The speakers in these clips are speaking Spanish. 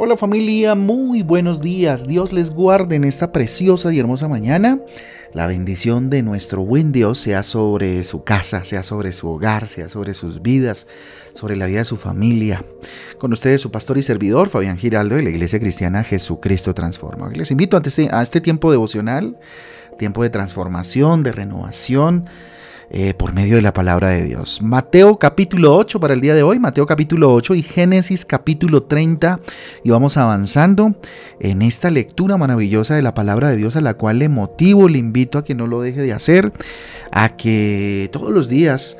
Hola familia, muy buenos días. Dios les guarde en esta preciosa y hermosa mañana. La bendición de nuestro buen Dios sea sobre su casa, sea sobre su hogar, sea sobre sus vidas, sobre la vida de su familia. Con ustedes su pastor y servidor, Fabián Giraldo, de la Iglesia Cristiana Jesucristo Transforma. Les invito este, a este tiempo devocional, tiempo de transformación, de renovación eh, por medio de la palabra de Dios. Mateo capítulo 8 para el día de hoy, Mateo capítulo 8 y Génesis capítulo 30 y vamos avanzando en esta lectura maravillosa de la palabra de Dios a la cual le motivo, le invito a que no lo deje de hacer, a que todos los días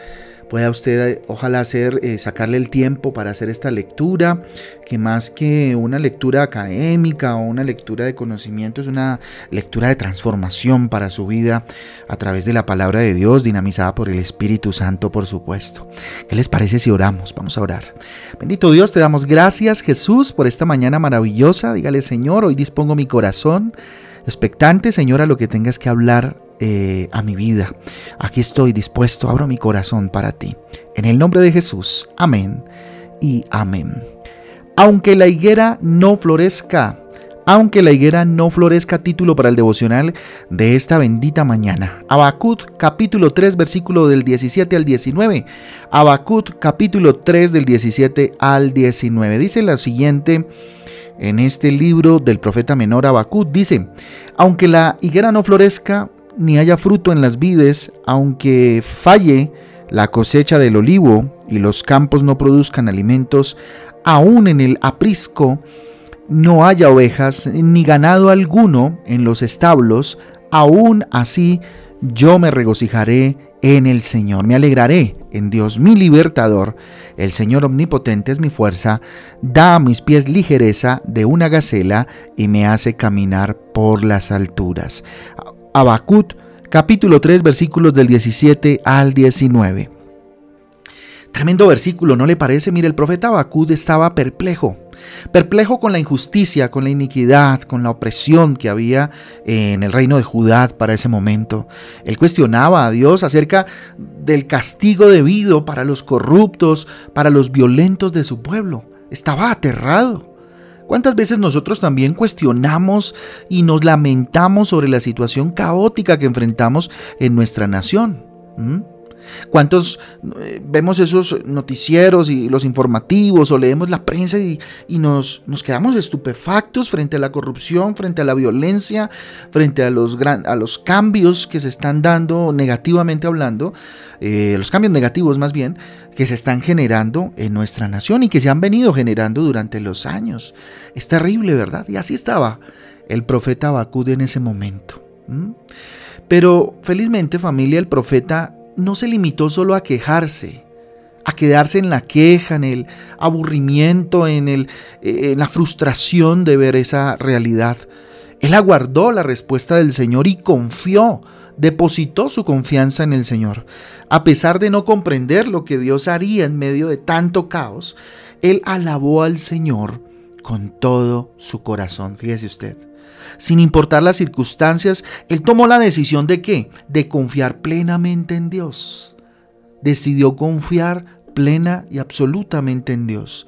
pueda usted ojalá hacer, eh, sacarle el tiempo para hacer esta lectura, que más que una lectura académica o una lectura de conocimiento, es una lectura de transformación para su vida a través de la palabra de Dios, dinamizada por el Espíritu Santo, por supuesto. ¿Qué les parece si oramos? Vamos a orar. Bendito Dios, te damos gracias Jesús por esta mañana maravillosa. Dígale Señor, hoy dispongo mi corazón expectante, Señor, a lo que tengas que hablar eh, a mi vida. Aquí estoy dispuesto, abro mi corazón para ti. En el nombre de Jesús, amén y amén. Aunque la higuera no florezca, aunque la higuera no florezca, título para el devocional de esta bendita mañana. Abacut capítulo 3 versículo del 17 al 19. Abacut capítulo 3 del 17 al 19. Dice la siguiente en este libro del profeta menor Abacut, dice, aunque la higuera no florezca, ni haya fruto en las vides, aunque falle la cosecha del olivo y los campos no produzcan alimentos, aún en el aprisco no haya ovejas ni ganado alguno en los establos, aún así yo me regocijaré en el Señor, me alegraré en Dios mi libertador, el Señor omnipotente es mi fuerza, da a mis pies ligereza de una gacela y me hace caminar por las alturas. Abacut capítulo 3 versículos del 17 al 19. Tremendo versículo, ¿no le parece? Mire, el profeta Abacut estaba perplejo, perplejo con la injusticia, con la iniquidad, con la opresión que había en el reino de Judá para ese momento. Él cuestionaba a Dios acerca del castigo debido para los corruptos, para los violentos de su pueblo. Estaba aterrado. ¿Cuántas veces nosotros también cuestionamos y nos lamentamos sobre la situación caótica que enfrentamos en nuestra nación? ¿Mm? ¿Cuántos eh, vemos esos noticieros y los informativos o leemos la prensa y, nos, nos, quedamos estupefactos frente a la corrupción, frente a la violencia, frente a los, a los cambios que se están dando negativamente hablando, eh, los cambios negativos más bien, que se están generando en nuestra nación y que se han venido generando durante los años? Es terrible, ¿verdad? Y así estaba el profeta Bacud en ese momento. Pero felizmente familia, el profeta no se limitó solo a quejarse, a quedarse en la queja, en el aburrimiento, en, el, eh, en la frustración de ver esa realidad. Él aguardó la respuesta del Señor y confió, depositó su confianza en el Señor. A pesar de no comprender lo que Dios haría en medio de tanto caos, él alabó al Señor con todo su corazón. Fíjese usted. Sin importar las circunstancias, él tomó la decisión de qué? De confiar plenamente en Dios. Decidió confiar plena y absolutamente en Dios.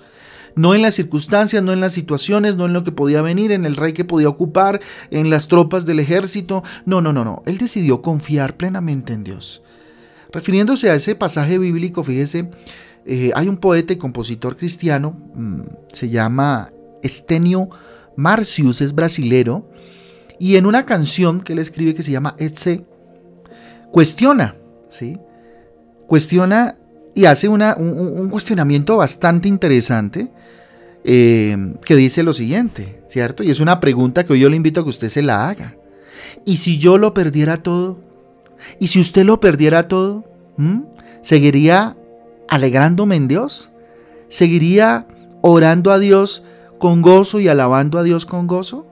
No en las circunstancias, no en las situaciones, no en lo que podía venir, en el rey que podía ocupar, en las tropas del ejército. No, no, no, no. Él decidió confiar plenamente en Dios. Refiriéndose a ese pasaje bíblico, fíjese, eh, hay un poeta y compositor cristiano, mm, se llama Estenio Marcius es brasilero y en una canción que él escribe que se llama Etse, cuestiona, ¿sí? Cuestiona y hace un, cuestionamiento bastante interesante eh, que dice lo siguiente, ¿cierto? Y es una pregunta que hoy yo le invito a que usted se la haga. ¿Y si yo lo perdiera todo? ¿Y si usted lo perdiera todo? ¿Seguiría alegrándome en Dios? ¿Seguiría orando a Dios con gozo y alabando a Dios con gozo?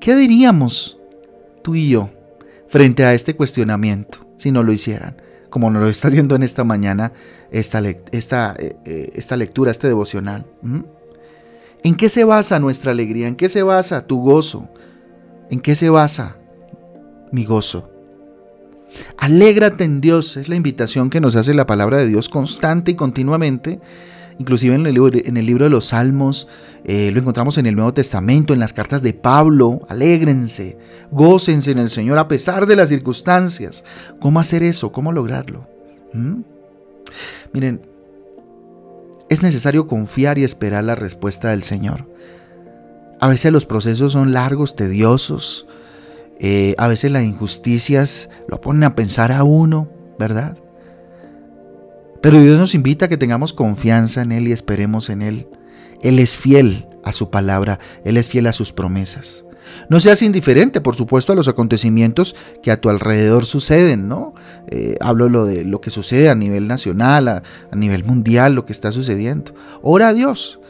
¿Qué diríamos tú y yo frente a este cuestionamiento si no lo hicieran? Como nos lo está haciendo en esta mañana esta, esta, eh, eh, esta lectura, este devocional. ¿En qué se basa nuestra alegría? ¿En qué se basa tu gozo? ¿En qué se basa mi gozo? Alégrate en Dios, es la invitación que nos hace la palabra de Dios constante y continuamente inclusive en el, libro, de los Salmos, eh, lo encontramos en el Nuevo Testamento, en las cartas de Pablo, alégrense, gócense en el Señor a pesar de las circunstancias. ¿Cómo hacer eso? ¿Cómo lograrlo? ¿Mm? Miren, es necesario confiar y esperar la respuesta del Señor. A veces los procesos son largos, tediosos, eh, a veces las injusticias lo ponen a pensar a uno, ¿verdad? Pero Dios nos invita a que tengamos confianza en Él y esperemos en Él. Él es fiel a su palabra, Él es fiel a sus promesas. No seas indiferente, por supuesto, a los acontecimientos que a tu alrededor suceden, ¿no? Eh, hablo lo de lo que sucede a nivel nacional, a, a nivel mundial, lo que está sucediendo. Ora a Dios,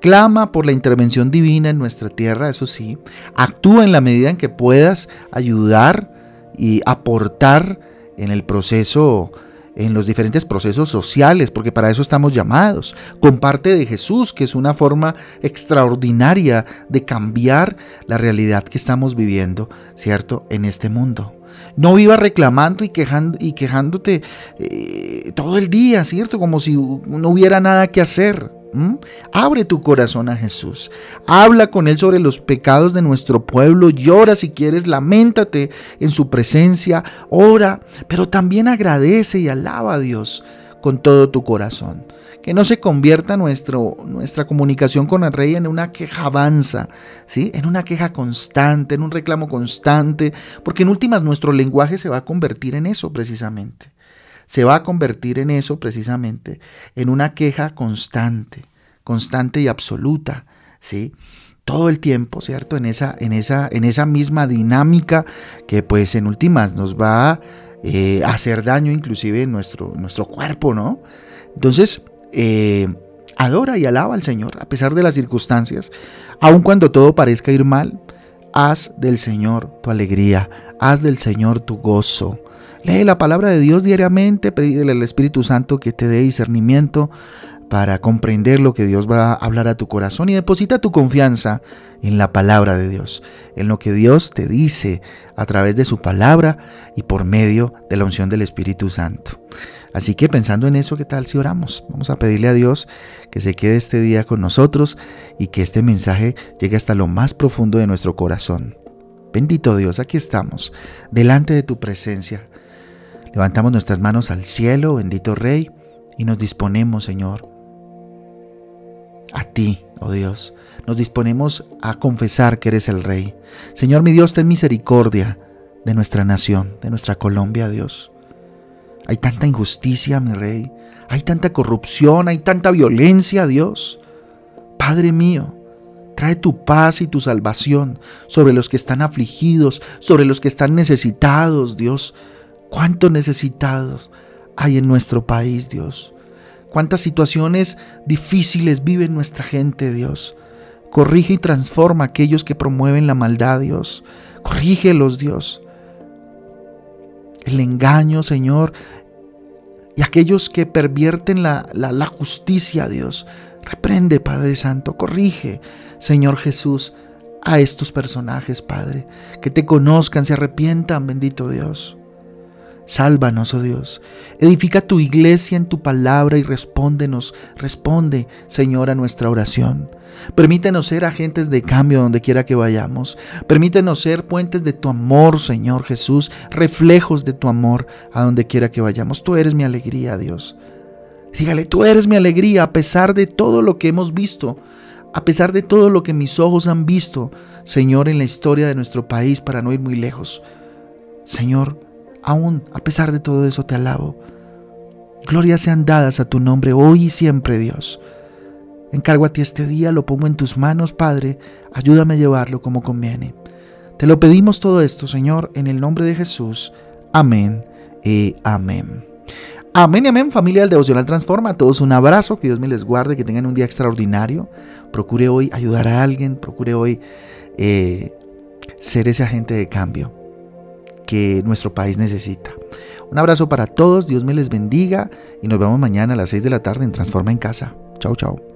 clama por la intervención divina en nuestra tierra, eso sí. Actúa en la medida en que puedas ayudar y aportar en el proceso en los diferentes procesos sociales, porque para eso estamos llamados. Comparte de Jesús, que es una forma extraordinaria de cambiar la realidad que estamos viviendo, ¿cierto?, en este mundo. No vivas reclamando y, quejando, y quejándote eh, todo el día, ¿cierto? Como si no hubiera nada que hacer. ¿Mm? Abre tu corazón a Jesús. Habla con Él sobre los pecados de nuestro pueblo. Llora si quieres, lamentate en su presencia. Ora, pero también agradece y alaba a Dios con todo tu corazón. Que no se convierta nuestro, nuestra comunicación con el Rey en una queja avanza, ¿sí? en una queja constante, en un reclamo constante, porque en últimas nuestro lenguaje se va a convertir en eso precisamente se va a convertir en eso precisamente, en una queja constante, constante y absoluta, ¿sí? Todo el tiempo, ¿cierto? En esa, en esa, en esa misma dinámica que pues en últimas nos va eh, a hacer daño inclusive en nuestro, nuestro cuerpo, ¿no? Entonces, eh, adora y alaba al Señor a pesar de las circunstancias, aun cuando todo parezca ir mal, haz del Señor tu alegría, haz del Señor tu gozo, Lee la palabra de Dios diariamente, pídele al Espíritu Santo que te dé discernimiento para comprender lo que Dios va a hablar a tu corazón y deposita tu confianza en la palabra de Dios, en lo que Dios te dice a través de su palabra y por medio de la unción del Espíritu Santo. Así que pensando en eso, ¿qué tal si oramos? Vamos a pedirle a Dios que se quede este día con nosotros y que este mensaje llegue hasta lo más profundo de nuestro corazón. Bendito Dios, aquí estamos, delante de tu presencia Levantamos nuestras manos al cielo, bendito Rey, y nos disponemos, Señor, a ti, oh Dios. Nos disponemos a confesar que eres el Rey. Señor mi Dios, ten misericordia de nuestra nación, de nuestra Colombia, Dios. Hay tanta injusticia, mi Rey. Hay tanta corrupción, hay tanta violencia, Dios. Padre mío, trae tu paz y tu salvación sobre los que están afligidos, sobre los que están necesitados, Dios. ¿Cuántos necesitados hay en nuestro país, Dios? ¿Cuántas situaciones difíciles vive nuestra gente, Dios? Corrige y transforma a aquellos que promueven la maldad, Dios. Corrígelos, Dios. El engaño, Señor, y aquellos que pervierten la, la, la justicia, Dios. Reprende, Padre Santo, corrige, Señor Jesús, a estos personajes, Padre. Que te conozcan, se arrepientan, bendito Dios. Sálvanos, oh Dios. Edifica tu iglesia en tu palabra y respóndenos, responde, Señor, a nuestra oración. Permítenos ser agentes de cambio donde quiera que vayamos. Permítenos ser puentes de tu amor, Señor Jesús, reflejos de tu amor a donde quiera que vayamos. Tú eres mi alegría, Dios. Dígale, tú eres mi alegría a pesar de todo lo que hemos visto, a pesar de todo lo que mis ojos han visto, Señor, en la historia de nuestro país, para no ir muy lejos. Señor, aún a pesar de todo eso te alabo. Glorias sean dadas a tu nombre hoy y siempre, Dios. Encargo a ti este día, lo pongo en tus manos, Padre, ayúdame a llevarlo como conviene. Te lo pedimos todo esto, Señor, en el nombre de Jesús. Amén y amén. Amén y amén, familia del Devocional Transforma. A todos un abrazo, que Dios me les guarde, que tengan un día extraordinario. Procure hoy ayudar a alguien, procure hoy eh, ser ese agente de cambio que nuestro país necesita. Un abrazo para todos, Dios me les bendiga y nos vemos mañana a las 6 de la tarde en Transforma en Casa. Chao, chao.